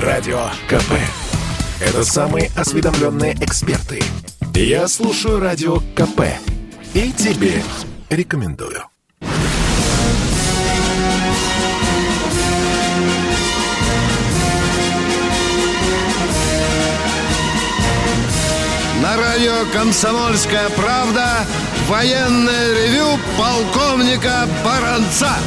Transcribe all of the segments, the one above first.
Радио КП. Это самые осведомленные эксперты. Я слушаю Радио КП. И тебе рекомендую. На радио «Комсомольская правда» военное ревю полковника Баранца.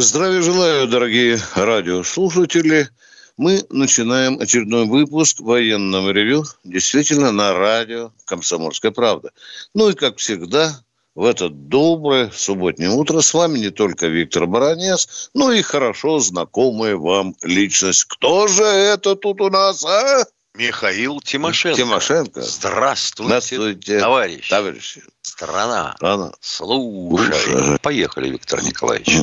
Здравия желаю, дорогие радиослушатели. Мы начинаем очередной выпуск военного ревю, действительно, на радио «Комсомольская правда». Ну и, как всегда, в это доброе субботнее утро с вами не только Виктор Баранец, но и хорошо знакомая вам личность. Кто же это тут у нас, а? Михаил Тимошенко. Тимошенко. Здравствуйте, Здравствуйте, товарищи. товарищи. Страна. Слушай. Слушай. Поехали, Виктор Николаевич.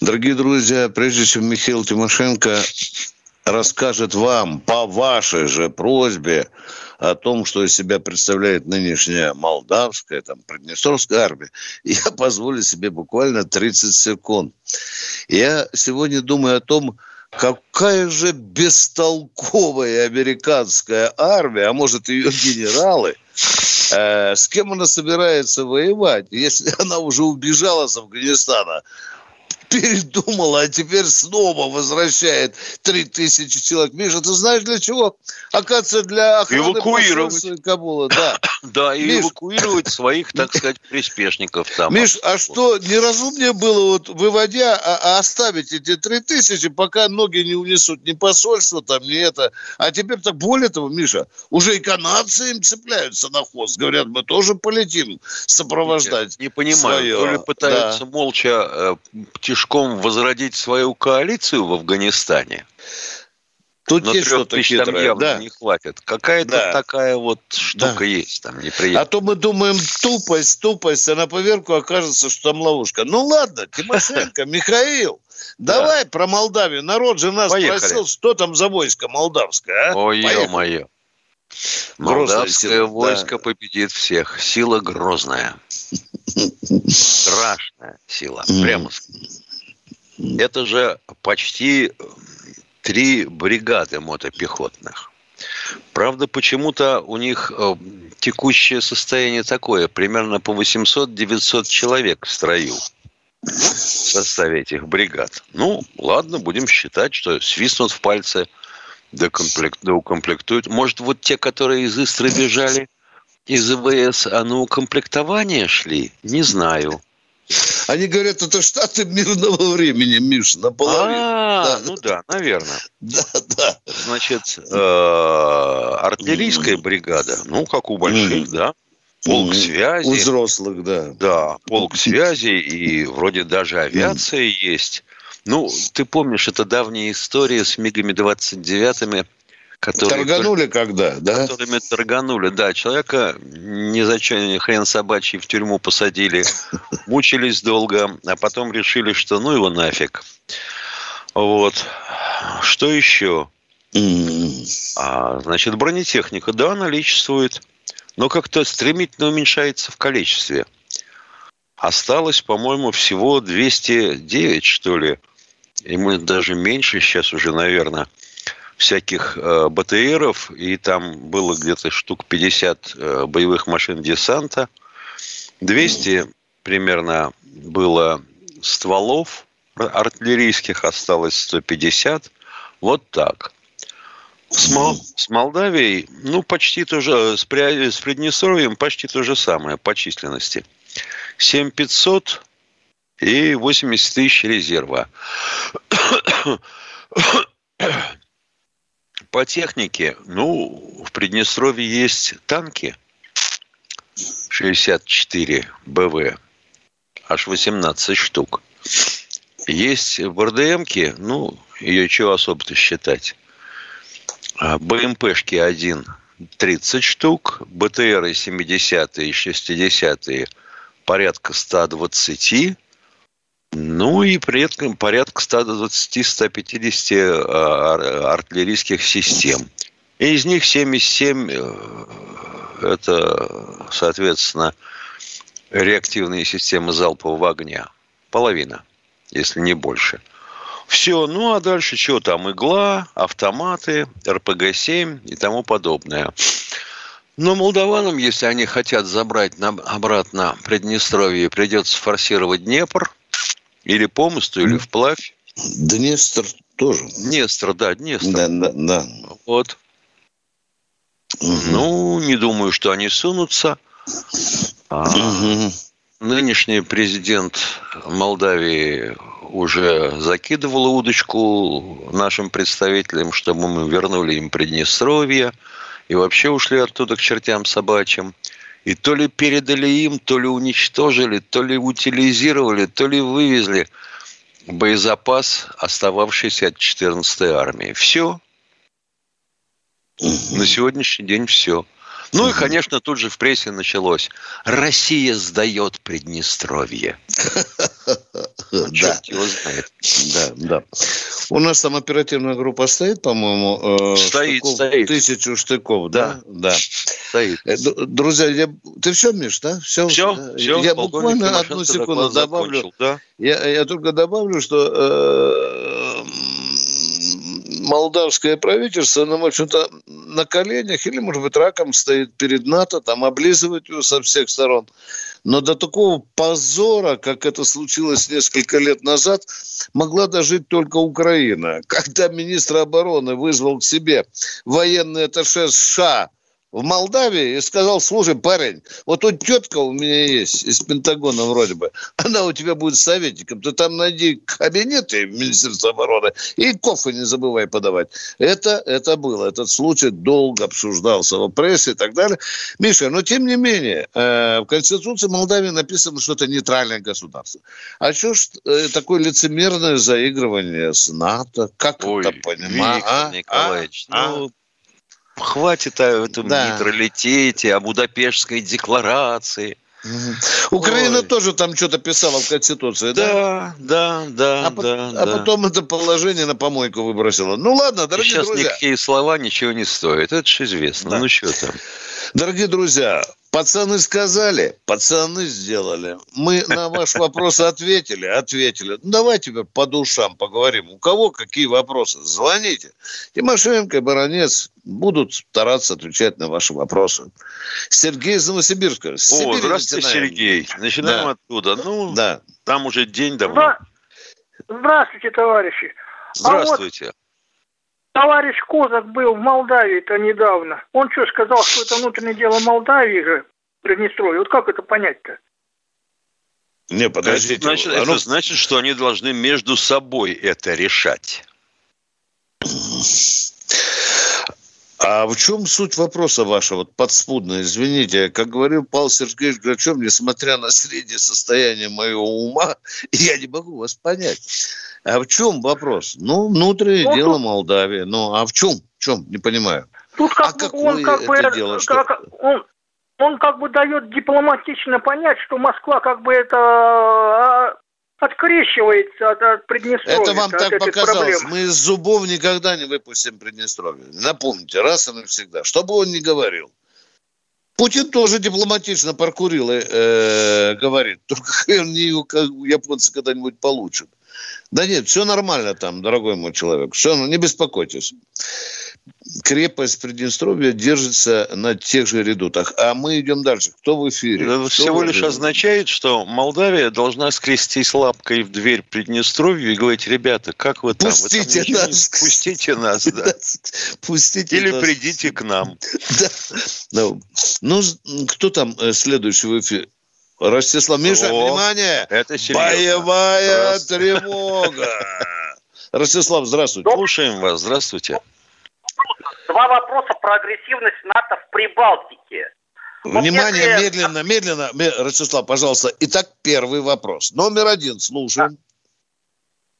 Дорогие друзья, прежде чем Михаил Тимошенко расскажет вам по вашей же просьбе о том, что из себя представляет нынешняя молдавская, там, приднестровская армия, я позволю себе буквально 30 секунд. Я сегодня думаю о том, какая же бестолковая американская армия, а может ее генералы, э, с кем она собирается воевать, если она уже убежала с Афганистана, передумала, а теперь снова возвращает 3000 человек. Миша, ты знаешь для чего? Оказывается, для охраны Эвакуировать. Кабула. Да. Да, и Миш. эвакуировать своих, так сказать, приспешников там. Миш, а что неразумнее было, вот выводя, а, а оставить эти 3000, пока ноги не унесут ни посольство там, ни это. А теперь так более того, Миша, уже и канадцы им цепляются на хвост. Говорят, мы тоже полетим сопровождать. Не понимаю, свое. то ли пытаются Да. молча э, тишком возродить свою коалицию в Афганистане, Тут но есть что-то хитрое. явно Да. не хватит. Какая-то Да. такая вот штука Да. есть там А неприятная. то мы думаем тупость, тупость, а на поверку окажется, что там ловушка. Ну ладно, Тимошенко, Михаил, давай про Молдавию. Народ же нас Поехали. просил, что там за войско молдавское, а? Ой, ё-моё. Молдавское войско победит всех. Сила грозная. Страшная сила. Прямо скажем. Это же почти э, три бригады мотопехотных. Правда, почему-то у них э, текущее состояние такое, примерно по 800-900 человек в строю в составе этих бригад. Ну, ладно, будем считать, что свистнут в пальцы, доукомплектуют. Может, вот те, которые из Истры бежали из ИВС, а на укомплектование шли? Не знаю. Они говорят, это штаты мирного времени, Миш, наполовину. А, Да. ну да, наверное. Да, да. Значит, э, артиллерийская бригада, ну, как у больших, да, полк Мгм. У связи, взрослых, да. да, полк связи и вроде даже авиация есть. Ну, ты помнишь, это давняя история с МиГами-29, которые... Торганули когда, да? которыми торганули. Да, человека ни за что, ни хрен собачий в тюрьму посадили, мучились долго, а потом решили, что ну его нафиг. Вот. Что еще? А, значит, бронетехника, да, наличествует, но как-то стремительно уменьшается в количестве. Осталось, по-моему, всего 209, что ли, и может даже меньше сейчас уже, наверное, всяких э, БТРов, и там было где-то штук 50 э, боевых машин десанта. 200 примерно было стволов артиллерийских, осталось 150. Вот так. С, Мол- с Молдавией, ну, почти то же, с, Пря- с Приднестровьем почти то же самое по численности. 7500 и 80 тысяч резерва. По технике, ну, в Приднестровье есть танки 64 БВ, аж 18 штук. Есть БРДМки, ну, ее чего особо-то считать. А, БМПшки один 30 штук, БТРы 70 и 60 порядка 120, ну и при этом порядка 120-150 а, ар- артиллерийских систем. И из них 77 э, это, соответственно, реактивные системы залпового огня. Половина, если не больше. Все, ну а дальше что там? Игла, автоматы, РПГ-7 и тому подобное. Но молдаванам, если они хотят забрать обратно Приднестровье, придется форсировать Днепр или по мосту, или вплавь. Днестр тоже. Днестр, да, Днестр. Да, да, да. Вот. Угу. Ну, не думаю, что они сунутся. А угу. Нынешний президент Молдавии уже закидывал удочку нашим представителям, чтобы мы вернули им Приднестровье и вообще ушли оттуда к чертям собачьим. И то ли передали им, то ли уничтожили, то ли утилизировали, то ли вывезли боезапас, остававшийся от 14-й армии. Все. На сегодняшний день все. Ну и, конечно, тут же в прессе началось. Россия сдает Приднестровье. Да. его знает. Да, да. У нас там оперативная группа стоит, по-моему. Э, стоит, стоит. Тысячу штыков, да? Да. Стоит. Э, друзья, я... ты все, Миш, да? Все, все. все я буквально одну секунду добавлю. Да? Я, я только добавлю, что э, молдавское правительство, ну, в общем-то, на коленях или, может быть, раком стоит перед НАТО, там облизывает его со всех сторон. Но до такого позора, как это случилось несколько лет назад, могла дожить только Украина. Когда министр обороны вызвал к себе военный атташе США – в Молдавии и сказал, слушай, парень, вот тут тетка у меня есть из Пентагона вроде бы, она у тебя будет советником, ты там найди кабинеты Министерства обороны и кофе не забывай подавать. Это, это было, этот случай долго обсуждался в прессе и так далее. Миша, но тем не менее, э, в Конституции Молдавии написано, что это нейтральное государство. А что ж э, такое лицемерное заигрывание с НАТО? Как Ой, это понимать? А? Николаевич, а? ну, Хватит о этом да. нейтралитете, о Будапештской декларации. Украина Ой. тоже там что-то писала в Конституции, да? Да, да, да. А, да, а да. потом это положение на помойку выбросила. Ну ладно, дорогие И сейчас друзья. никакие слова ничего не стоят. Это же известно. Да. Ну что там? Дорогие друзья, Пацаны сказали, пацаны сделали. Мы на ваш вопрос ответили, ответили. Ну, давайте теперь по душам поговорим. У кого какие вопросы? Звоните. Тимошенко Баранец будут стараться отвечать на ваши вопросы. Сергей из Новосибирска. О, здравствуйте, начинаем. Сергей. Начинаем да. оттуда. Ну, да. там уже день давно. Здравствуйте, товарищи. Здравствуйте. А вот Товарищ Козак был в Молдавии-то недавно. Он что, сказал, что это внутреннее дело Молдавии же, Приднестровье? Вот как это понять-то? Не, подождите. Это значит, оно... это значит, что они должны между собой это решать. А в чем суть вопроса вашего, вот подспудно, извините, как говорил Павел Сергеевич Грачев, несмотря на среднее состояние моего ума, я не могу вас понять. А в чем вопрос? Ну, внутреннее ну, дело тут... Молдавии. Ну, а в чем? В чем? Не понимаю. Тут как а бы он как бы дело, как, что... он, он как бы дает дипломатично понять, что Москва как бы это а, открещивается от, от Приднестровья. Это вам так показалось. Проблем. Мы из зубов никогда не выпустим Приднестровье. Напомните, раз и навсегда. Что бы он ни говорил. Путин тоже дипломатично прокурил и э, говорит. Только он не японцы когда-нибудь получат. Да нет, все нормально там, дорогой мой человек. Все, ну, не беспокойтесь. Крепость Приднестровья держится на тех же редутах. А мы идем дальше. Кто в эфире? Это всего лишь означает, что Молдавия должна скрестись лапкой в дверь Приднестровью и говорить, ребята, как вы там? Пустите вы там нас. Пустите нас, да. Пустите Или нас. придите к нам. Да. Ну, ну, кто там э, следующий в эфире? Ростислав, Миша, О, внимание! Это серьезно. Боевая тревога. Ростислав, здравствуйте. Слушаем вас, здравствуйте. Два вопроса про агрессивность НАТО в Прибалтике. Внимание, вот если... медленно, медленно. Ростислав, пожалуйста. Итак, первый вопрос. Номер один, слушаем.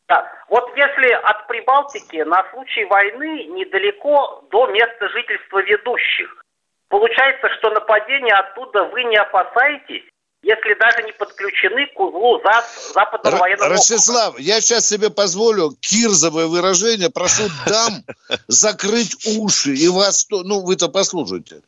Да. Вот если от Прибалтики на случай войны недалеко до места жительства ведущих, получается, что нападения оттуда вы не опасаетесь, если даже не подключены к узлу ЗАД Западного Р- военного Ростислав, округа. я сейчас себе позволю кирзовое выражение, прошу дам закрыть уши, и вас, ну, вы-то послушайте.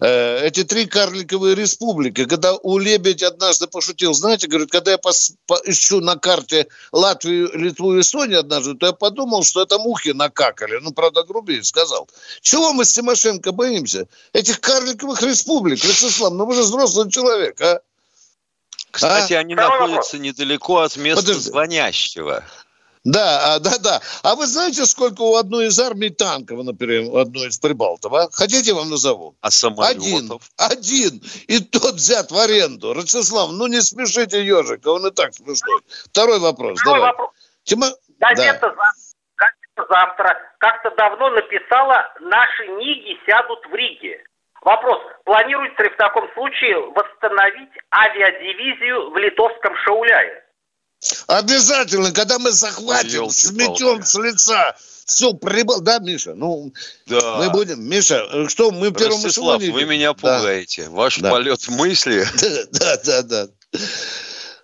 Э, эти три карликовые республики, когда у Лебедь однажды пошутил, знаете, говорит, когда я пос, по, ищу на карте Латвию, Литву и Эстонию однажды, то я подумал, что это мухи накакали. Ну, правда, грубее сказал. Чего мы с Тимошенко боимся? Этих карликовых республик, Вячеслав, ну вы же взрослый человек, а? Кстати, а? они находятся недалеко от места Подожди. звонящего. Да, а, да, да. А вы знаете, сколько у одной из армий танков, например, у одной из Прибалтов, а? Хотите, вам назову? А самолетов? Один. Один. И тот взят в аренду. Ростислав, ну не смешите ежика, он и так смешной. Второй вопрос. Второй давай. вопрос. Тима... Газета, да. газета завтра как-то давно написала «Наши ниги сядут в Риге». Вопрос. Планируется ли в таком случае восстановить авиадивизию в литовском Шауляе? Обязательно, когда мы захватим, Елки сметем с лица все прибыл, да, Миша? Ну, да. мы будем, Миша, что мы в первом эшелоне? вы меня пугаете. Да. Ваш да. полет мысли. Да, да, да, да.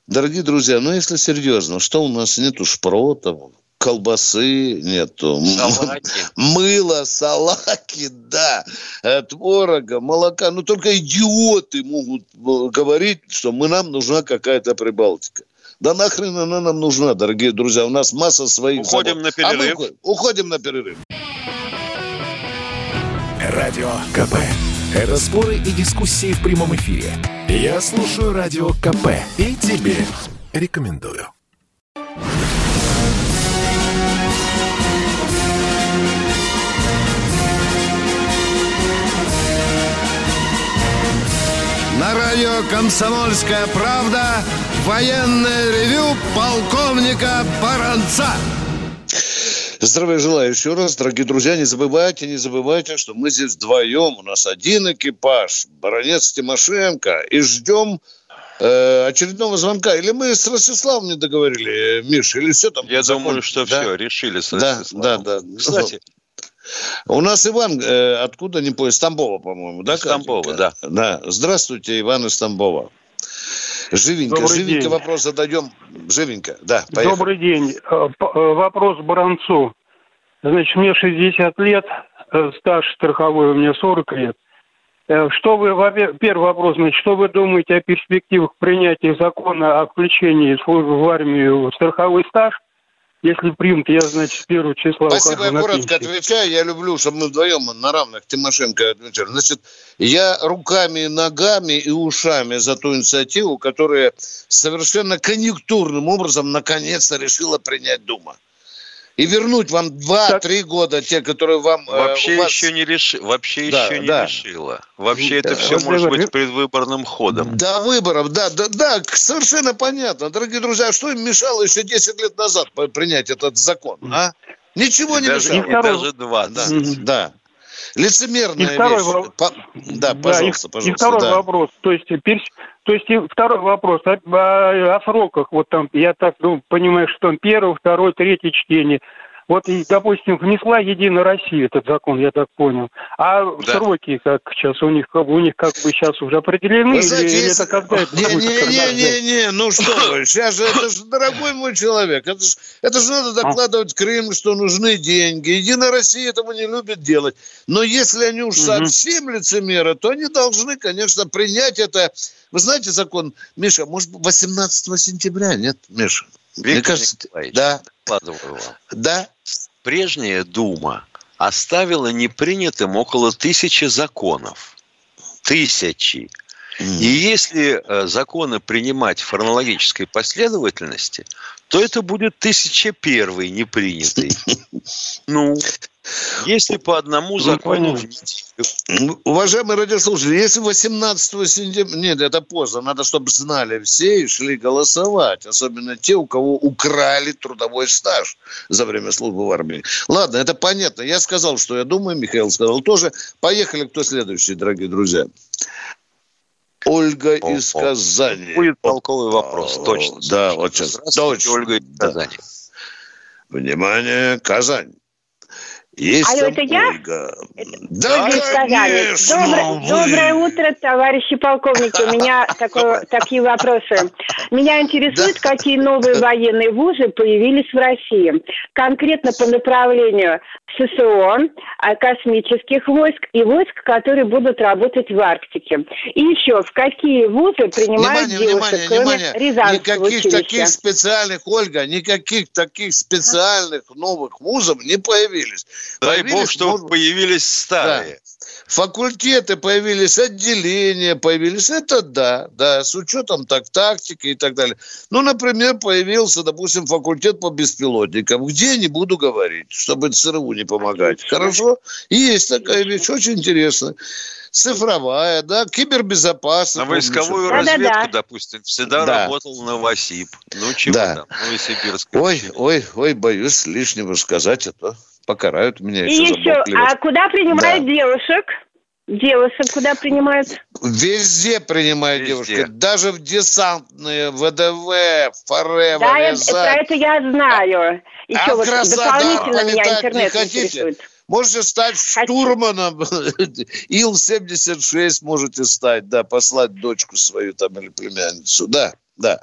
Дорогие друзья, ну если серьезно, что у нас нету шпротов, колбасы нету, салаки. мыла, салаки, да, э, творога, молока. Ну только идиоты могут э, говорить, что мы нам нужна какая-то Прибалтика. Да нахрен она нам нужна, дорогие друзья. У нас масса своих Уходим забот. на перерыв. А мы уходим на перерыв. Радио КП. Это споры и дискуссии в прямом эфире. Я слушаю Радио КП и тебе рекомендую. На радио «Комсомольская правда» Военное ревю полковника Баранца. Здравия желаю еще раз, дорогие друзья. Не забывайте, не забывайте, что мы здесь вдвоем. У нас один экипаж, баронец Тимошенко. И ждем э, очередного звонка. Или мы с Ростиславом не договорили, Миша, или все там? Я закон... думаю, что да? все, решили с Ростиславом. Да, да, да. Кстати, у нас Иван, э, откуда, не понял, Стамбова, по-моему, да? Стамбова, да. Да. Здравствуйте, Иван из Тамбова. Живенько, Добрый живенько день. вопрос задаем. Живенько, да, поехали. Добрый день. Э, э, вопрос Баранцу. Значит, мне 60 лет, э, стаж страховой у меня 40 лет. Что вы, первый вопрос, значит, что вы думаете о перспективах принятия закона о включении службы в армию в страховой стаж? Если примут, я, значит, первого числа Спасибо, я коротко отвечаю. Я люблю, чтобы мы вдвоем на равных Тимошенко отвечали. Значит, я руками, ногами и ушами за ту инициативу, которая совершенно конъюнктурным образом наконец-то решила принять Дума и вернуть вам 2-3 года, те, которые вам... Э, вообще вас... еще не, реши... Вообще да, еще не да. решила. Вообще это все может быть предвыборным ходом. До выборов, да, да, да, совершенно понятно. Дорогие друзья, а что им мешало еще 10 лет назад принять этот закон, а? Ничего и не даже, мешало. И даже 20. Да, да. Лицемерная и второй вещь. Во... По... Да, пожалуйста, да, и, пожалуйста. И второй да. вопрос. То есть, перс... то есть второй вопрос о, о, о сроках. Вот там, я так ну, понимаю, что там первое, второе, третье чтение. Вот, допустим, внесла Единая Россия этот закон, я так понял. А да. сроки, как сейчас у них, у них как бы сейчас уже определены, знаете, или, если... это когда это не, будет? Не, не, не, не, ну что вы, сейчас же, это же, дорогой мой человек, это же, это же надо а. докладывать Крым, что нужны деньги. Единая Россия этого не любит делать. Но если они уж совсем лицемеры, то они должны, конечно, принять это. Вы знаете закон, Миша, может, 18 сентября, нет, Миша? Виктор Мне кажется, да. Да. Прежняя Дума оставила непринятым около тысячи законов. Тысячи. И если э, законы принимать в хронологической последовательности, то это будет тысяча первый непринятый. Ну, если по одному ну, закону в неделю. Уважаемые радиослушатели, если 18 сентября... Нет, это поздно. Надо, чтобы знали все и шли голосовать. Особенно те, у кого украли трудовой стаж за время службы в армии. Ладно, это понятно. Я сказал, что я думаю. Михаил сказал тоже. Поехали, кто следующий, дорогие друзья. Ольга О, из Казани. Будет полковый вопрос, точно. Да, вот сейчас. Точно. Ольга из Казани. Внимание, Казань. Есть Алло, это я? Да, конечно. Доброе, доброе утро, товарищи полковники. У меня такое, такие вопросы. Меня интересует, да. какие новые военные вузы появились в России. Конкретно по направлению ССО, а, космических войск и войск, которые будут работать в Арктике. И еще, в какие вузы принимают внимание, девушек, внимание, кроме внимание. Рязанского Никаких училища? таких специальных, Ольга, никаких таких специальных новых вузов не появились. Дай бог, что может... появились старые. Да. Факультеты появились, отделения появились. Это да, да, с учетом так, тактики и так далее. Ну, например, появился, допустим, факультет по беспилотникам. Где, не буду говорить, чтобы ЦРУ не помогать. Хорошо? есть такая вещь, очень интересная цифровая, да, кибербезопасность. На войсковую помнишь? разведку, да, да, да. допустим, всегда да. работал на ВАСИП. Ну, чего да. там, Новосибирск. Ой, ой, ой, боюсь лишнего сказать, а то покарают меня. И еще, а куда принимают да. девушек? Девушек куда принимают? Везде принимают Везде. девушки. Даже в десантные, ВДВ, ФОРЕВ, Да, я, про это я знаю. Еще а вот дополнительно меня интернет не хотите? интересует. Можете стать штурманом. Ил-76 можете стать, да, послать дочку свою там или племянницу, да. Да.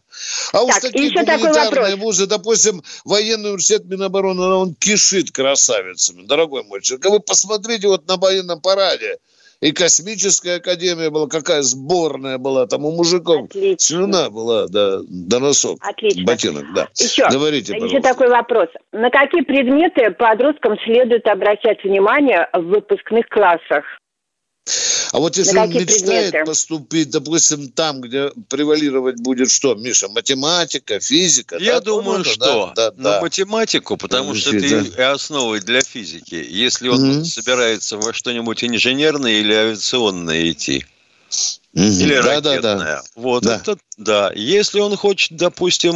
А так, уж такие гуманитарные вузы, допустим, военный университет Минобороны, он кишит красавицами, дорогой мой человек. А вы посмотрите вот на военном параде. И космическая академия была, какая сборная была, там у мужиков Отлично. слюна была да, до носок, Отлично. ботинок, да. Еще, Говорите, пожалуйста. еще такой вопрос. На какие предметы подросткам следует обращать внимание в выпускных классах? А вот если он мечтает предметы? поступить, допустим, там, где превалировать будет что, Миша, математика, физика? Я да, думаю, что да, да, на да. математику, потому что это и основой для физики, если он mm-hmm. собирается во что-нибудь инженерное или авиационное идти. Mm-hmm. Или да, ракетная. Да, да. Вот да. это да. Если он хочет, допустим,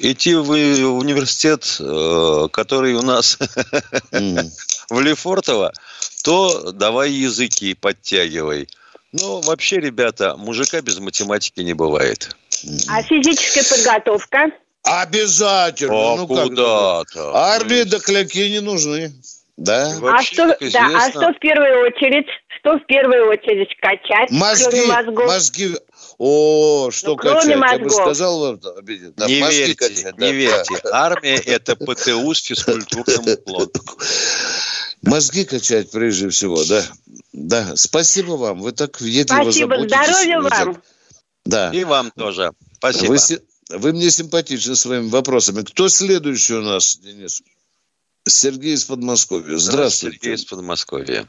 идти в университет, э, который у нас mm-hmm. В Лефортово, то давай языки подтягивай. Ну, вообще, ребята, мужика без математики не бывает. А физическая подготовка? Обязательно. А ну, куда-то. Армии докляки не нужны. Да. А что, да, а что в первую очередь? Что в первую очередь качать, мозги, кроме мозгов? Мозги. О, что ну, качать? Мозгов. Я бы сказал вам, да, не верьте, качать, не да, верьте. Да. Армия – это ПТУ с физкультурным уклоном. Мозги качать прежде всего, да. Да, спасибо вам. Вы так въедливо Спасибо, здоровья вам. Да. И вам тоже. Спасибо. Вы, вы мне симпатичны своими вопросами. Кто следующий у нас, Денис? Сергей из Подмосковья. Здравствуйте. Сергей из Подмосковья.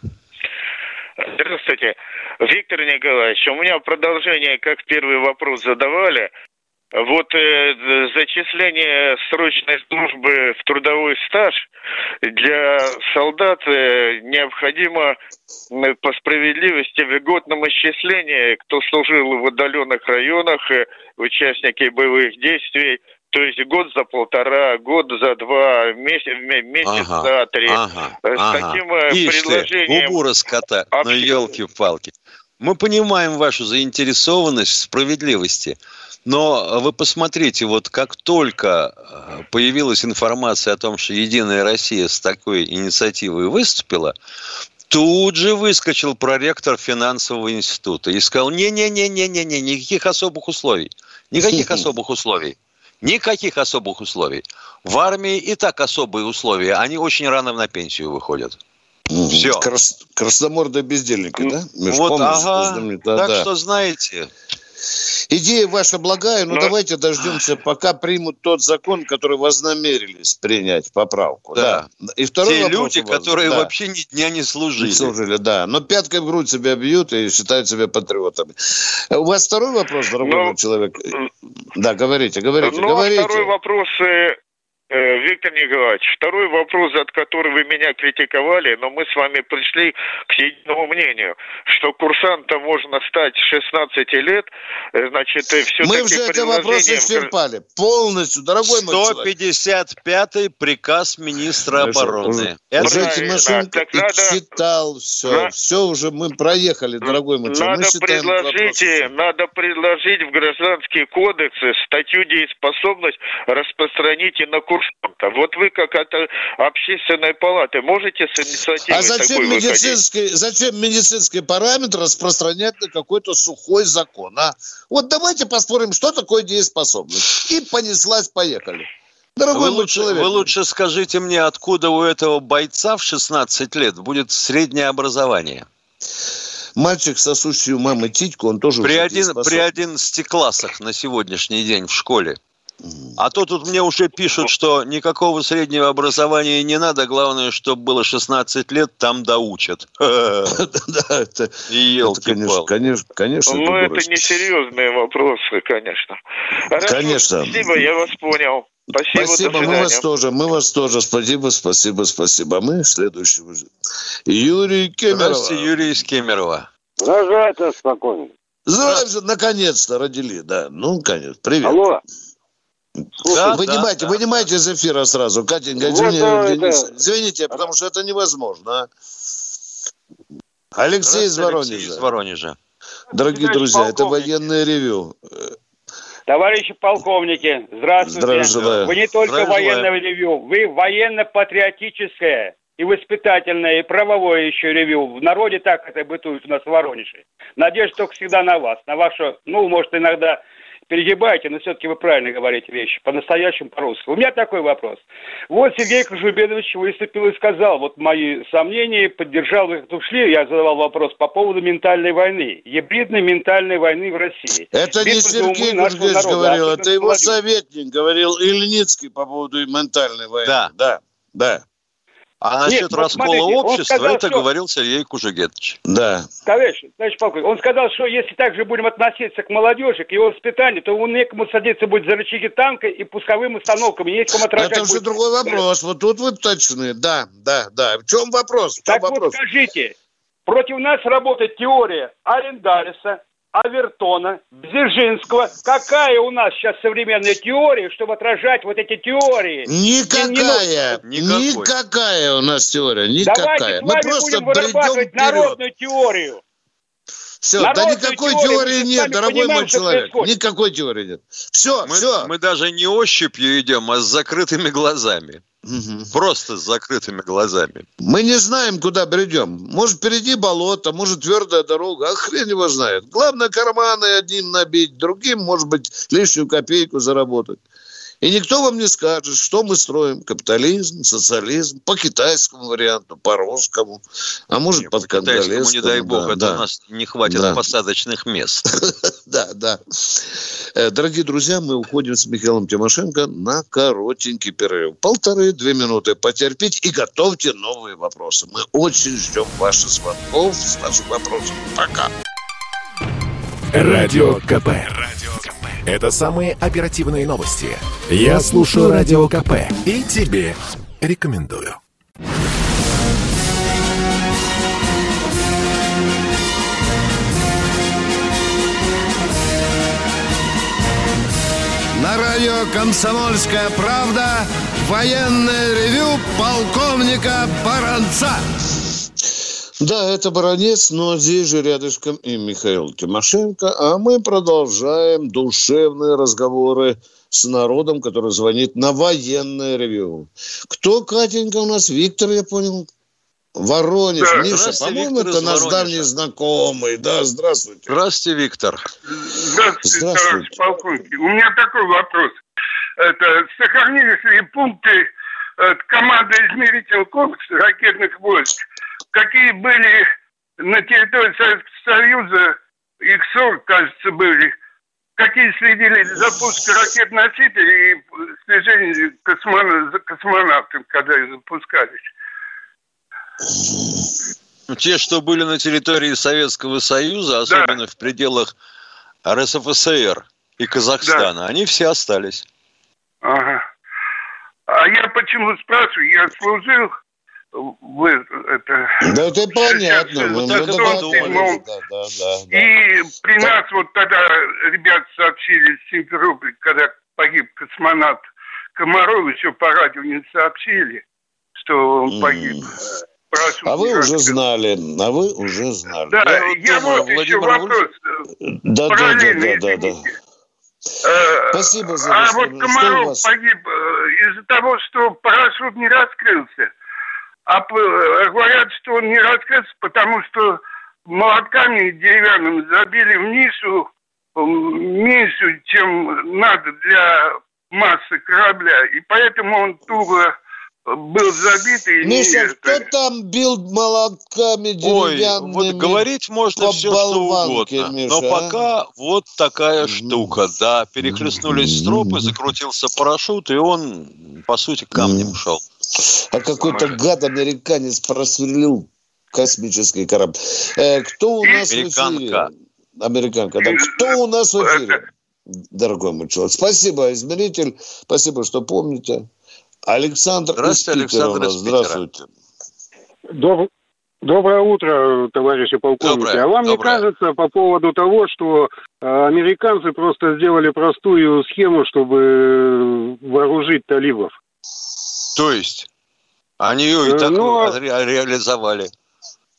Здравствуйте. Виктор Николаевич, у меня продолжение, как первый вопрос задавали. Вот э, зачисление срочной службы в трудовой стаж для солдат э, необходимо э, по справедливости льготном исчислении, кто служил в отдаленных районах, э, участники боевых действий, то есть год за полтора, год за два, месяц, месяц ага, за три. Ага, С ага. таким э, Ишь предложением... Ты, губу скота, ну елки-палки. Мы понимаем вашу заинтересованность в справедливости – но вы посмотрите, вот как только э, появилась информация о том, что «Единая Россия» с такой инициативой выступила, тут же выскочил проректор финансового института и сказал, не-не-не-не-не, никаких особых условий. Никаких особых условий. Никаких особых условий. В армии и так особые условия. Они очень рано на пенсию выходят. Все. Крас, красномордые бездельники, да? Меж вот, ага. Да, так да. что знаете, Идея ваша благая, но, но... давайте дождемся, пока примут тот закон, который вознамерились принять, поправку. Да. да. И второй Те вопрос люди, которые да. вообще ни дня не служили. Не служили, да. Но пяткой в грудь себя бьют и считают себя патриотами. У вас второй вопрос, дорогой но... человек? Да, говорите, говорите, ну, говорите. второй вопрос Э, Виктор Николаевич, второй вопрос, от которого вы меня критиковали, но мы с вами пришли к единому мнению, что курсантом можно стать 16 лет, э, значит, все Мы уже эти вопросы исчерпали. Полностью, дорогой мой 155-й приказ министра обороны. Это уже Тимошенко да, надо, читал все. На, все уже мы проехали, дорогой мой человек. Надо предложить, надо предложить в гражданские кодексы статью дееспособность распространить и на курсантов что-то. Вот вы как это общественной палаты можете с инициативой А зачем медицинский, зачем медицинский параметр распространять на какой-то сухой закон, а? Вот давайте поспорим, что такое дееспособность. И понеслась, поехали. Дорогой вы лучше, человек. Вы лучше скажите мне, откуда у этого бойца в 16 лет будет среднее образование? Мальчик, сосущий у мамы титьку, он тоже при, один, при 11 классах на сегодняшний день в школе. А то тут мне уже пишут, что никакого среднего образования не надо, главное, чтобы было 16 лет, там доучат. Да, это, конечно, конечно, конечно. Ну, это несерьезные вопросы, конечно. Конечно. Спасибо, я вас понял. Спасибо, спасибо мы вас тоже, мы вас тоже. Спасибо, спасибо, спасибо. А мы следующий. Юрий Кемеров. Здравствуйте, Юрий из Кемерово. Здравствуйте, спокойно. Здравствуйте, наконец-то родили, да. Ну, конечно. Привет. Алло. Слушай, да, вынимайте, да, вынимайте из эфира сразу. Катенька, вот извини, это... извините, потому что это невозможно. А. Алексей из Воронежа. Алексей из Воронежа. Дорогие Товарищ друзья, полковник. это военное ревю. Товарищи полковники, здравствуйте. Здравствуйте. Вы не только военное ревю, вы военно-патриотическое и воспитательное, и правовое еще ревю. В народе так это бытует у нас в Воронеже. Надежда только всегда на вас, на вашу, ну, может, иногда перегибаете, но все-таки вы правильно говорите вещи, по-настоящему по-русски. У меня такой вопрос. Вот Сергей Кожубедович выступил и сказал, вот мои сомнения, поддержал их, ушли, я задавал вопрос по поводу ментальной войны, гибридной ментальной войны в России. Это не Сергей Кожубедович говорил, а это его советник говорил Ильницкий по поводу ментальной войны. Да. Да, да. А насчет Нет, раскола смотрите, общества, сказал, это что... говорил Сергей Кужегетович. Да. Товарищ, товарищ полковник, он сказал, что если так же будем относиться к молодежи, к его воспитанию, то он некому садиться будет за рычаги танка и пусковым установками. Есть кому отражать Это уже будет... другой вопрос. Вот тут вы точны. Да, да, да. В чем вопрос? В чем так вопрос? вот скажите, против нас работает теория Арендариса, Авертона, Бзержинского. Какая у нас сейчас современная теория, чтобы отражать вот эти теории? Никакая. Не, не Никакая у нас теория. Никакая. Давайте Мы просто будем вырабатывать народную теорию. Все, Народную да никакой теорию, теории нет, дорогой мой человек. Происходит. Никакой теории нет. Все, мы, все. Мы даже не ощупью идем, а с закрытыми глазами. Угу. Просто с закрытыми глазами. Мы не знаем, куда бредем. Может, впереди болото, может, твердая дорога, а хрен его знает. Главное, карманы одним набить, другим, может быть, лишнюю копейку заработать. И никто вам не скажет, что мы строим. Капитализм, социализм, по китайскому варианту, по русскому, а может, Нет, под конголезскому. не дай бог, да, это да. у нас не хватит да. посадочных мест. Да, да. Э, дорогие друзья, мы уходим с Михаилом Тимошенко на коротенький перерыв. Полторы-две минуты потерпеть и готовьте новые вопросы. Мы очень ждем ваших звонков с вашими вопросами. Пока. Радио КП. Это самые оперативные новости. Я слушаю Радио КП и тебе рекомендую. На радио «Комсомольская правда» военное ревю полковника Баранца. Да, это Баранец, но здесь же рядышком и Михаил Тимошенко, а мы продолжаем душевные разговоры с народом, который звонит на военное ревю. Кто, Катенька, у нас? Виктор, я понял? Воронеж. Да, Миша, по-моему, это наш Воронежа. давний знакомый. Да, здравствуйте. Здравствуйте, Виктор. Здравствуйте, здравствуйте. товарищ полковник. У меня такой вопрос. Это сохранились ли пункты э, команды измерительного комплекса ракетных войск какие были на территории Советского Союза, их 40, кажется, были, какие следили за запуском ракет-носителей и слежение космона, за космонавтами, когда их запускались. Ну, те, что были на территории Советского Союза, особенно да. в пределах РСФСР и Казахстана, да. они все остались. Ага. А я почему спрашиваю? Я служил вы это... Да это понятно. Мы, так думали. Да, да, да, и при нас вот тогда ребят сообщили с Симферополя, когда погиб космонавт Комаров, еще по радио не сообщили, что он погиб. Прошу, а вы уже знали, а вы уже знали. Да, я, я вот Владимир еще вопрос. Да, да, да, да, да, да. Спасибо за А вот Комаров погиб из-за того, что парашют не раскрылся. А говорят, что он не раскрылся, потому что молотками деревянными забили в нишу меньше, чем надо для массы корабля. И поэтому он туго был забит. И Миша, не... кто там бил молотками деревянными? Ой, вот говорить можно все, что угодно. Миша, но а? пока вот такая штука, да. Перехлестнулись стропы, закрутился парашют, и он, по сути, камнем шел. А какой-то гад американец просверлил космический корабль. Э, кто у нас Американка. в эфире? Американка. Да. Кто у нас в эфире? Дорогой мой человек. Спасибо, измеритель. Спасибо, что помните. Александр Здравствуйте, из Александр из Здравствуйте. Доб... Доброе утро, товарищи полковники. Доброе, а вам доброе. не кажется по поводу того, что э, американцы просто сделали простую схему, чтобы вооружить талибов? То есть? Они ее и э, так ну, а реализовали.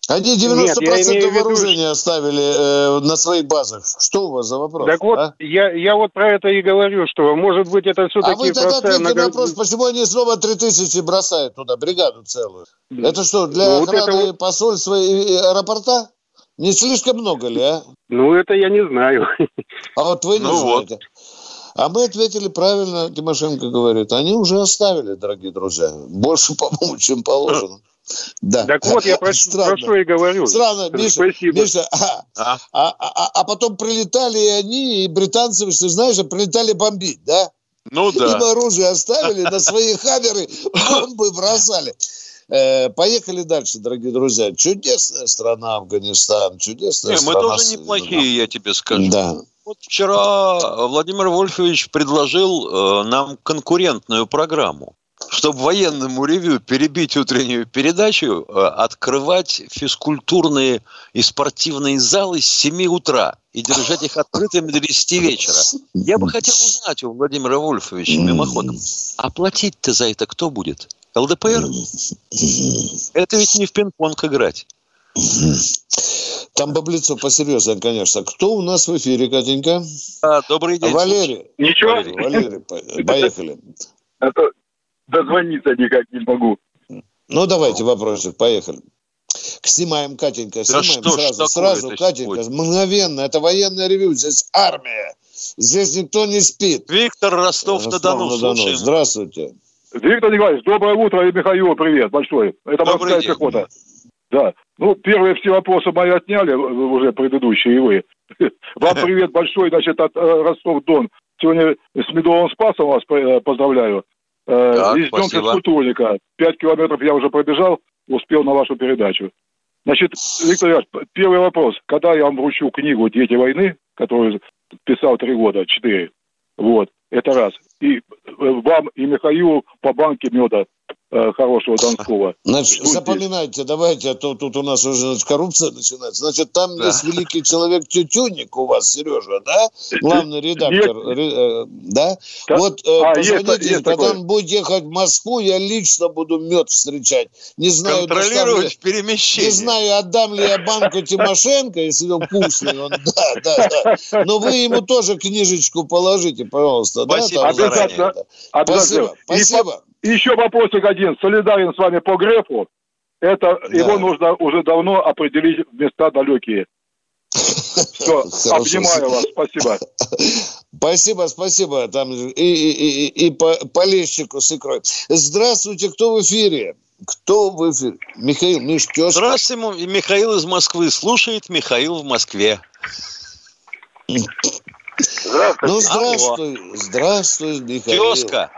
Они 90% Нет, вооружения виду... оставили э, на своих базах. Что у вас за вопрос? Так вот, а? я, я вот про это и говорю, что может быть это все-таки... А вы тогда ответьте много... на вопрос, почему они снова 3000 бросают туда, бригаду целую? Это что, для ну, охраны вот это... посольства и аэропорта? Не слишком много ли, а? Ну, это я не знаю. А вот вы не ну знаете. Вот. А мы ответили правильно, Тимошенко говорит. Они уже оставили, дорогие друзья. Больше, по-моему, чем положено. Да. Так вот, я про, Странно. про что и говорю. Странно, Миша, Спасибо. Миша а, а? А, а, а потом прилетали и они, и британцы, ты знаешь, прилетали бомбить, да? Ну да. Им оружие оставили, на свои хаммеры бомбы бросали. Э, поехали дальше, дорогие друзья. Чудесная страна Афганистан, чудесная Не, страна. Мы тоже неплохие, я тебе скажу. Да. Вот вчера Владимир Вольфович предложил э, нам конкурентную программу чтобы военному ревю перебить утреннюю передачу, э, открывать физкультурные и спортивные залы с 7 утра и держать их открытыми до 10 вечера. Я бы хотел узнать у Владимира Вольфовича мимоходом, а платить-то за это кто будет? ЛДПР? Это ведь не в пинг-понг играть. Там баблицо посерьезнее, конечно. Кто у нас в эфире, Катенька? А, добрый день. Валерий. Ничего. Валерий, поехали. Это дозвониться никак не могу. Ну, давайте вопросик, поехали. Снимаем, Катенька, снимаем да что сразу, сразу, Катенька, мгновенно. Это военное ревю, здесь армия. Здесь никто не спит. Виктор Ростов-на-Дону, Ростов Здравствуйте. Виктор Николаевич, доброе утро, и Михаил, привет большой. Это Добрый морская пехота. Да. Ну, первые все вопросы мои отняли, уже предыдущие, и вы. Вам привет большой, значит, от э, Ростов-Дон. Сегодня с Медовым Спасом вас э, поздравляю. Э, так, Из дом физкультурника. Пять километров я уже пробежал, успел на вашу передачу. Значит, Виктор Иванович, первый вопрос. Когда я вам вручу книгу «Дети войны», которую писал три года, четыре, вот, это раз. И вам и Михаилу по банке меда хорошего Донского. Значит, запоминайте, давайте, а то тут у нас уже значит, коррупция начинается. Значит, там да. есть великий человек Тютюник у вас, Сережа, да? Главный редактор, есть. Э, да? да? Вот э, а, позвоните, есть, есть когда он будет ехать в Москву, я лично буду мед встречать. Не знаю, Контролировать перемещение. Не знаю, отдам ли я банку Тимошенко, если он вкусный, он, да, да, да. Но вы ему тоже книжечку положите, пожалуйста. Спасибо, да, Обязательно. Спасибо, спасибо. И еще вопросик один. Солидарен с вами по Грефу. Это да. его нужно уже давно определить в места далекие. Все, обнимаю вас, спасибо. Спасибо, спасибо. Там и, и, и, и по, по лещику с икрой. Здравствуйте, кто в эфире? Кто в эфире? Михаил, Миш, тезка. Здравствуйте, Михаил из Москвы. Слушает Михаил в Москве. Здравствуйте. Ну, здравствуй. Здравствуй, Михаил. Тезка.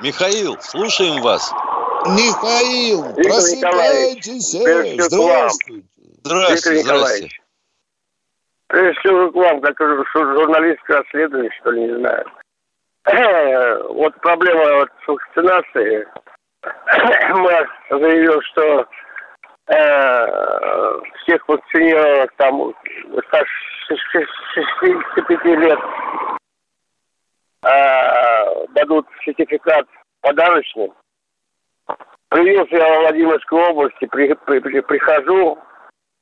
Михаил, слушаем вас. Михаил, Виктор просыпайтесь. Здравствуйте. Здравствуйте, здравствуйте. Прежде всего к вам, как журналистское расследование, что ли, не знаю. Вот проблема вот, с вакцинацией. Мэр заявил, что э, всех вакцинированных там старше 65 лет э, дадут сертификат подарочный. Привез я в Владимирской области, при, при, при, прихожу,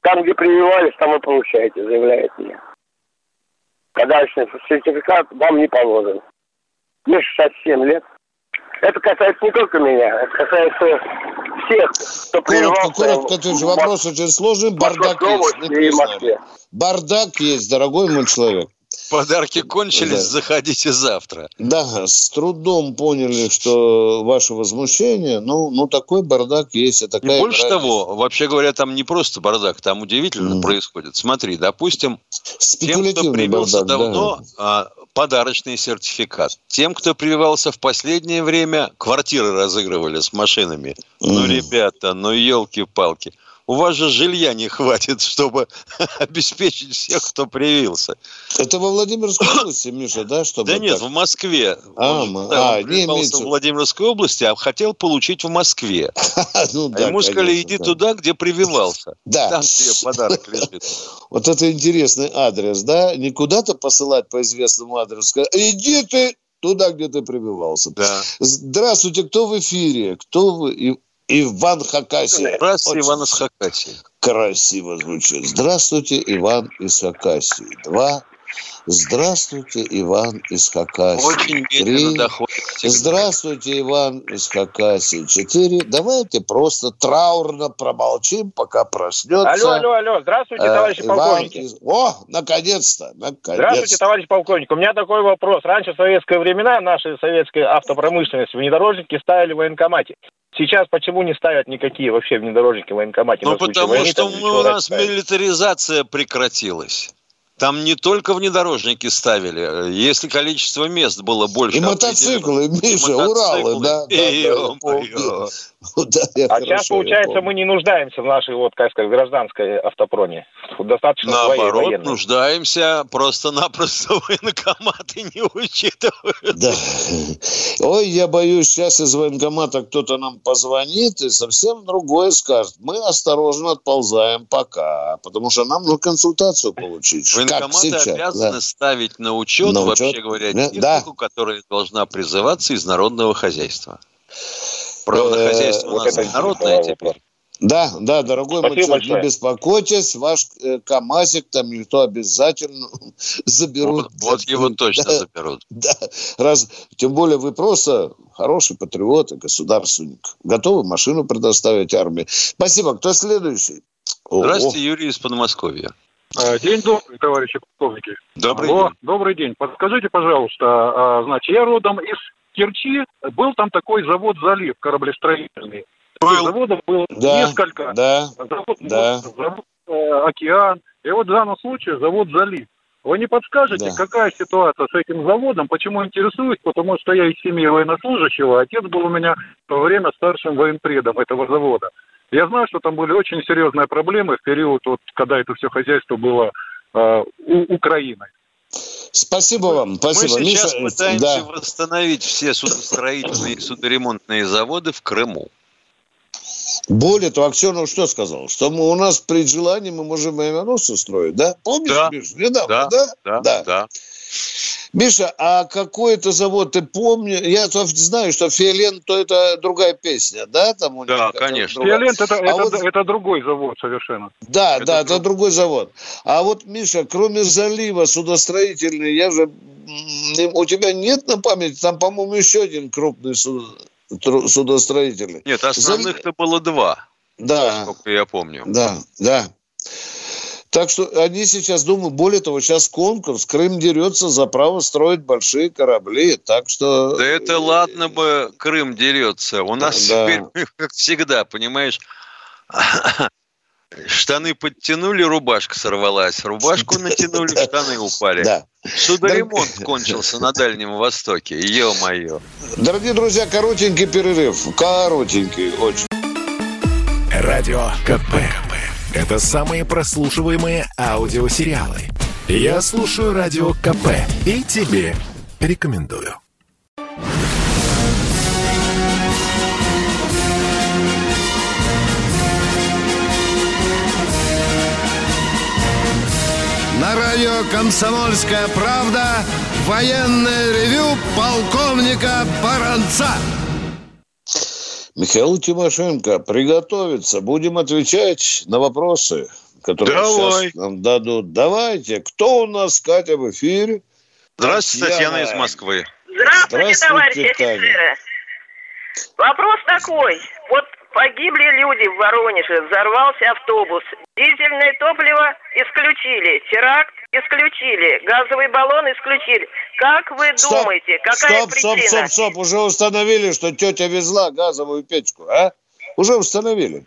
там, где прививались, там и получаете, заявляет мне. Подарочный сертификат вам не положен. Мне 67 лет. Это касается не только меня, это касается всех, кто Коротко, коротко, ты же вопрос очень сложный. Бардак есть. Бардак есть, дорогой мой человек. Подарки кончились, да. заходите завтра. Да, с трудом поняли, что ваше возмущение, ну, ну такой бардак есть. И такая и больше радость. того, вообще говоря, там не просто бардак, там удивительно mm. происходит. Смотри, допустим, тем, кто привился бардак, давно, да. подарочный сертификат. Тем, кто прививался в последнее время, квартиры разыгрывали с машинами. Mm. Ну, ребята, ну, елки-палки у вас же жилья не хватит, чтобы обеспечить всех, кто привился. Это во Владимирской области, Миша, да? Чтобы да нет, в Москве. А, он, да, а, он не имеется... в Владимирской области, а хотел получить в Москве. ну, да, а ему сказали, иди да. туда, где прививался. Да. Там тебе подарок лежит. Вот это интересный адрес, да? Не куда-то посылать по известному адресу, иди ты туда, где ты прививался. Да. Здравствуйте, кто в эфире? Кто вы? Иван Хакасия. Здравствуйте, Иван из Хакасии. Красиво звучит. Здравствуйте, Иван из Хакасии. Два. Здравствуйте, Иван из Хакасии. Очень медленно доходит. Здравствуйте, Иван из Хакасии. Четыре. Давайте просто траурно промолчим, пока проснется. Алло, алло, алло. Здравствуйте, э, товарищи Иван полковники. Из... О, наконец-то, наконец-то. Здравствуйте, товарищ полковник. У меня такой вопрос. Раньше в советское времена наши советская автопромышленность внедорожники ставили в военкомате. Сейчас почему не ставят никакие вообще внедорожники в военкомате? Ну, потому войны, что мы, у нас ставить? милитаризация прекратилась. Там не только внедорожники ставили, если количество мест было больше. И мотоциклы, Миша, и Уралы, да. да, да, да, а сейчас, получается, мы не нуждаемся в нашей, вот, как сказать, гражданской автопроне. Достаточно Наоборот, своей нуждаемся, просто-напросто военкоматы не учитывают. Да. Ой, я боюсь, сейчас из военкомата кто-то нам позвонит и совсем другое скажет. Мы осторожно отползаем пока, потому что нам нужно консультацию получить. Военкоматы обязаны да. ставить на учет, на учет, вообще говоря, технику, да. которая должна призываться из народного хозяйства. Правда, э, хозяйство у нас народное теперь. Да, да, дорогой мой человек, не беспокойтесь, ваш э, КАМАЗик там никто обязательно заберут. Вот, вот его точно да, заберут. Да, раз, тем более вы просто хороший патриот и государственник. Готовы машину предоставить армии. Спасибо. Кто следующий? Здравствуйте, О. Юрий из Подмосковья. А, день добрый, товарищи полковники. Добрый Алло, день. Добрый день. Подскажите, пожалуйста, а, значит, я родом из Керчи. Был там такой завод «Залив» кораблестроительный. Был. Заводов было да, несколько. Да, завод, да. завод э, «Океан». И вот в данном случае завод «Залив». Вы не подскажете, да. какая ситуация с этим заводом? Почему интересуюсь? Потому что я из семьи военнослужащего. Отец был у меня в то время старшим военпредом этого завода. Я знаю, что там были очень серьезные проблемы в период, вот, когда это все хозяйство было э, у Украины. Спасибо вам. Спасибо. Мы сейчас Миша, пытаемся да. восстановить все судостроительные и судоремонтные заводы в Крыму. Более того, Аксенов что сказал? Что мы, у нас при желании мы можем авианосцы строить, да? Помнишь, да. Миш? Недавно, да? Да, да. да. да. Миша, а какой это завод, ты помнишь? Я знаю, что Фиолент, то это другая песня, да? Там у них, да, конечно. Фиолент это, а это, вот... это другой завод совершенно. Да, это да, это другой завод. А вот, Миша, кроме залива судостроительный, я же... У тебя нет на памяти, там, по-моему, еще один крупный судостроительный. Нет, основных-то Зал... было два. Да. Сколько я помню. Да, да. Так что они сейчас думают, более того, сейчас конкурс, Крым дерется за право строить большие корабли, так что... Да это ладно бы Крым дерется, у нас да. теперь, как всегда, понимаешь, штаны подтянули, рубашка сорвалась, рубашку натянули, штаны упали. Да. Судоремонт кончился на Дальнем Востоке, ё-моё. Дорогие друзья, коротенький перерыв, коротенький очень. Радио КП. Это самые прослушиваемые аудиосериалы. Я слушаю Радио КП и тебе рекомендую. На радио «Комсомольская правда» военное ревю полковника Баранца. Михаил Тимошенко, приготовиться. Будем отвечать на вопросы. которые Давай. сейчас нам дадут. Давайте. Кто у нас, Катя, в эфире? Здравствуйте, Татьяна, Татьяна из Москвы. Здравствуйте, Здравствуйте товарищи Таня. офицеры. Вопрос такой. Вот погибли люди в Воронеже, взорвался автобус. Дизельное топливо исключили, теракт исключили, газовый баллон исключили. Как вы стоп, думаете, какая стоп, причина? Стоп, стоп, стоп, уже установили, что тетя везла газовую печку, а? Уже установили.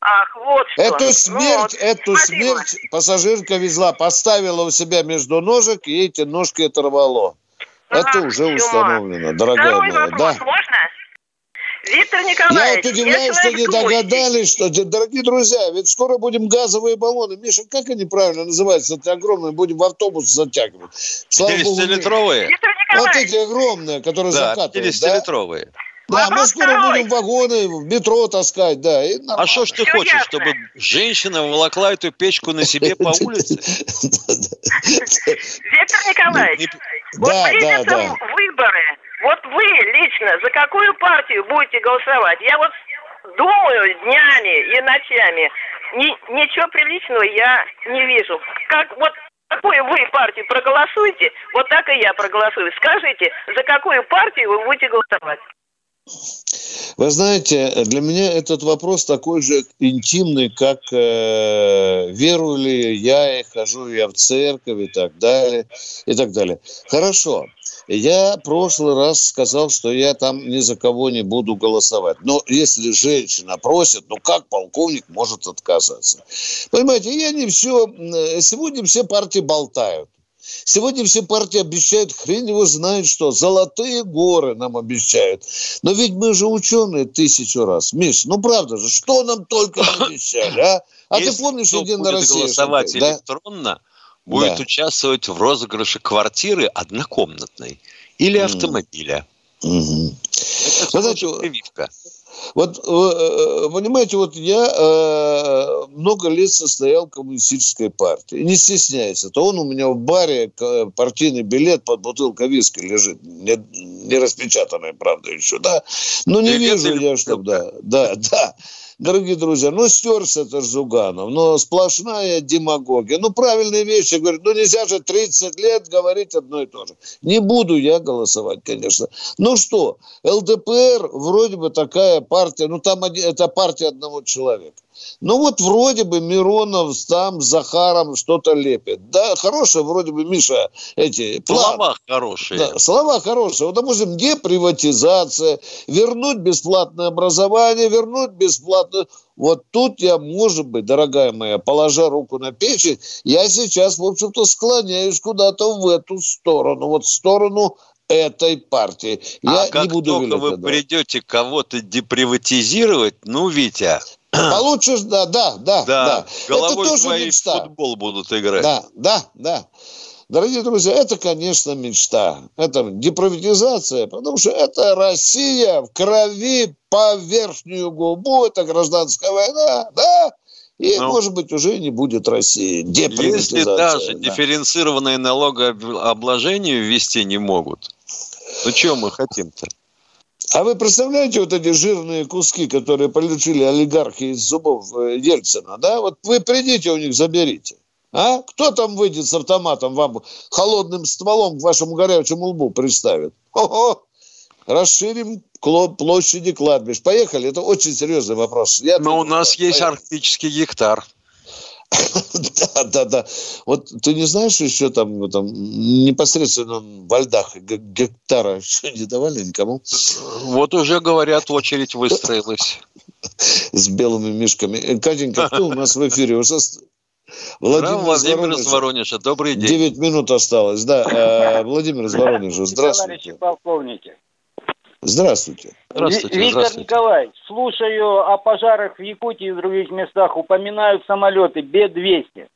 Ах, вот что. Эту смерть, ну, эту спасибо. смерть пассажирка везла, поставила у себя между ножек и эти ножки оторвало. Ага, Это уже установлено, дорогая Второй моя. Вопрос, да. можно? Виктор Николаевич, я вот удивляюсь, что не догадались, что, дорогие друзья, ведь скоро будем газовые баллоны. Миша, как они правильно называются? Это огромные, будем в автобус затягивать. 50-литровые? Вот эти огромные, которые да, закатывают. 50-литровые. Да? Да, мы скоро второй. будем вагоны в метро таскать, да. А что ж ты Все хочешь, ясно. чтобы женщина волокла эту печку на себе по улице? Виктор Николаевич, вот близятся выборы. Вот вы лично за какую партию будете голосовать? Я вот думаю днями и ночами. Ни, ничего приличного я не вижу. Как вот какую вы партию проголосуете, вот так и я проголосую. Скажите, за какую партию вы будете голосовать? Вы знаете, для меня этот вопрос такой же интимный, как э, верую ли я и хожу я в церковь и так далее, и так далее. Хорошо. Я прошлый раз сказал, что я там ни за кого не буду голосовать. Но если женщина просит, ну как полковник может отказаться? Понимаете, я не все... Сегодня все партии болтают. Сегодня все партии обещают, хрен его знает что, золотые горы нам обещают. Но ведь мы же ученые тысячу раз. Миш, ну правда же, что нам только обещали, а? А Если ты помнишь, Единая Россия? голосовать да? электронно, будет да. участвовать в розыгрыше квартиры однокомнатной или автомобиля. Угу. Это Знаете, прививка. Вот, э, э, понимаете, вот я э, много лет состоял в коммунистической партии. Не стесняйся. То он у меня в баре партийный билет под бутылкой виски лежит. Не, не распечатанный, правда, еще, да? Но не вижу я, чтобы... Да, да, да дорогие друзья, ну стерся это Зуганов, но сплошная демагогия. Ну правильные вещи, говорят, ну нельзя же 30 лет говорить одно и то же. Не буду я голосовать, конечно. Ну что, ЛДПР вроде бы такая партия, ну там это партия одного человека. Ну вот вроде бы Миронов там с Захаром что-то лепит. Да, хорошие вроде бы, Миша, эти... Слова план. хорошие. Да, слова хорошие. Вот, допустим, деприватизация, вернуть бесплатное образование, вернуть бесплатное... Вот тут я, может быть, дорогая моя, положа руку на печень, я сейчас, в общем-то, склоняюсь куда-то в эту сторону. Вот в сторону этой партии. Я а как не буду только вы придете кого-то деприватизировать, ну, Витя, Получишь, да, да, да. Да, головой это тоже мечта. футбол будут играть. Да, да, да. Дорогие друзья, это, конечно, мечта. Это деприватизация, потому что это Россия в крови по верхнюю губу, это гражданская война, да, и, ну, может быть, уже не будет России. Если даже да. дифференцированное налогообложение ввести не могут, ну, чего мы хотим-то? А вы представляете вот эти жирные куски, которые получили олигархи из зубов э, Ельцина, да? Вот вы придите у них, заберите. А? Кто там выйдет с автоматом вам холодным стволом к вашему горячему лбу представит? Ого! Расширим площади кладбищ. Поехали. Это очень серьезный вопрос. Я Но у нас есть Поехали. арктический гектар. Да, да, да. Вот ты не знаешь еще там, там непосредственно во льдах гектара еще не давали никому? Вот уже говорят, очередь выстроилась. С белыми мишками. Э, Катенька, кто у нас в эфире? Владимир, Владимир из Воронежа. Добрый день. Девять минут осталось. Да, э, Владимир из Воронежа. Здравствуйте. Товарищи полковники. Здравствуйте. Здравствуйте. Виктор здравствуйте. Николаевич, слушаю о пожарах в Якутии и в других местах. Упоминают самолеты Б-200,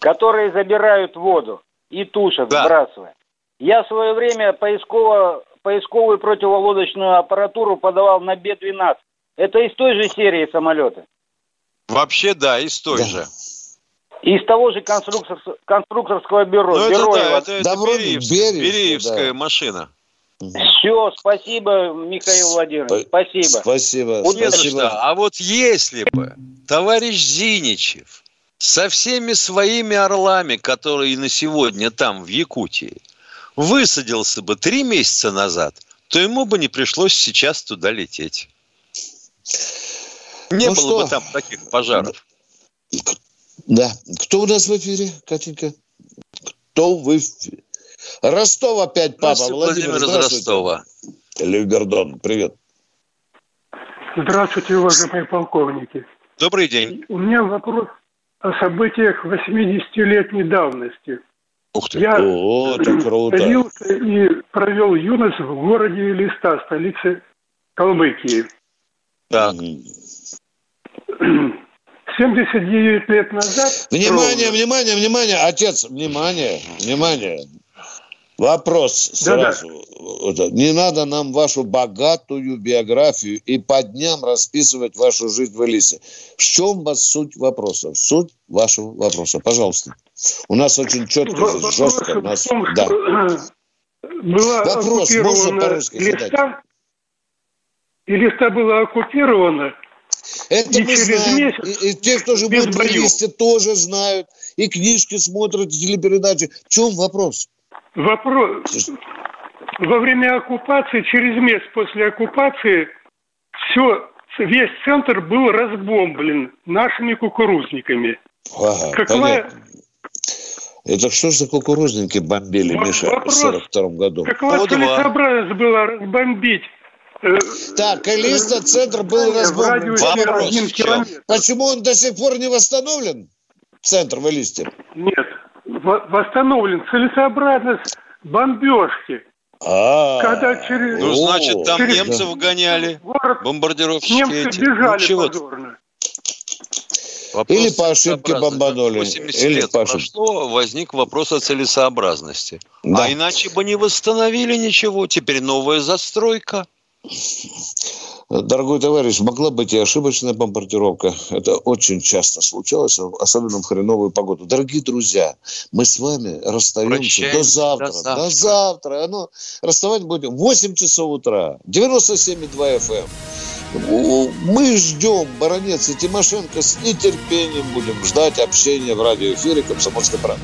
которые забирают воду и тушат, да. сбрасывая. Я в свое время поисково, поисковую противолодочную аппаратуру подавал на Б-12. Это из той же серии самолета? Вообще, да, из той да. же. Из того же конструктор, конструкторского бюро. Ну, это, да, это, это да, Бериевская, Бериевская да. машина. Все, спасибо, Михаил Владимирович, спасибо. Спасибо. спасибо. А вот если бы товарищ Зиничев со всеми своими орлами, которые на сегодня там, в Якутии, высадился бы три месяца назад, то ему бы не пришлось сейчас туда лететь. Не ну было что? бы там таких пожаров. Да. Кто у нас в эфире, Катенька? Кто в эфире? Ростов опять, папа. Владимир, Владимир из Ростова. Левгардон, привет. Здравствуйте, уважаемые полковники. Добрый день. У меня вопрос о событиях 80-летней давности. Ух ты, Я О, это круто. родился и провел юность в городе Листа, столице Калмыкии. Так. 79 лет назад... Внимание, ровно, внимание, внимание, отец, внимание, внимание. Вопрос сразу. Да, да. Не надо нам вашу богатую биографию и по дням расписывать вашу жизнь в Элисе. В чем вас суть вопроса? Суть вашего вопроса. Пожалуйста. У нас очень четко, Вопрос жестко. У нас... том, да. Была Вопрос можно по-русски листа, И листа была оккупирована. Это и мы знаем. Месяц, и, и те, кто живут в Элисте, тоже знают. И книжки смотрят, и телепередачи. В чем вопрос? Вопрос. Во время оккупации, через месяц после оккупации, все, весь центр был разбомблен нашими кукурузниками. Ага, Какая... понятно. Это что за кукурузники бомбили, Миша, вопрос, в 42 году? Какова целесообразность была разбомбить э, так, Калиста центр был разбомблен. Вопрос. Почему он до сих пор не восстановлен? Центр в Элисте? Нет восстановлен целесообразность бомбежки. А, Когда через... Ну, значит, там через... немцев гоняли, бомбардировщики Немцы эти. бежали ну, позорно. Вопрос Или по ошибке бомбанули. 80 Или лет по ошибке. прошло, возник вопрос о целесообразности. Да. А иначе бы не восстановили ничего. Теперь новая застройка. Дорогой товарищ, могла быть и ошибочная бомбардировка. Это очень часто случалось, особенно в хреновую погоду. Дорогие друзья, мы с вами расстаемся до завтра. До завтра. До завтра. Ну, расставать будем в 8 часов утра. 97,2 FM. Эм. Мы ждем Баранец и Тимошенко с нетерпением будем ждать общения в радиоэфире «Комсомольской правды».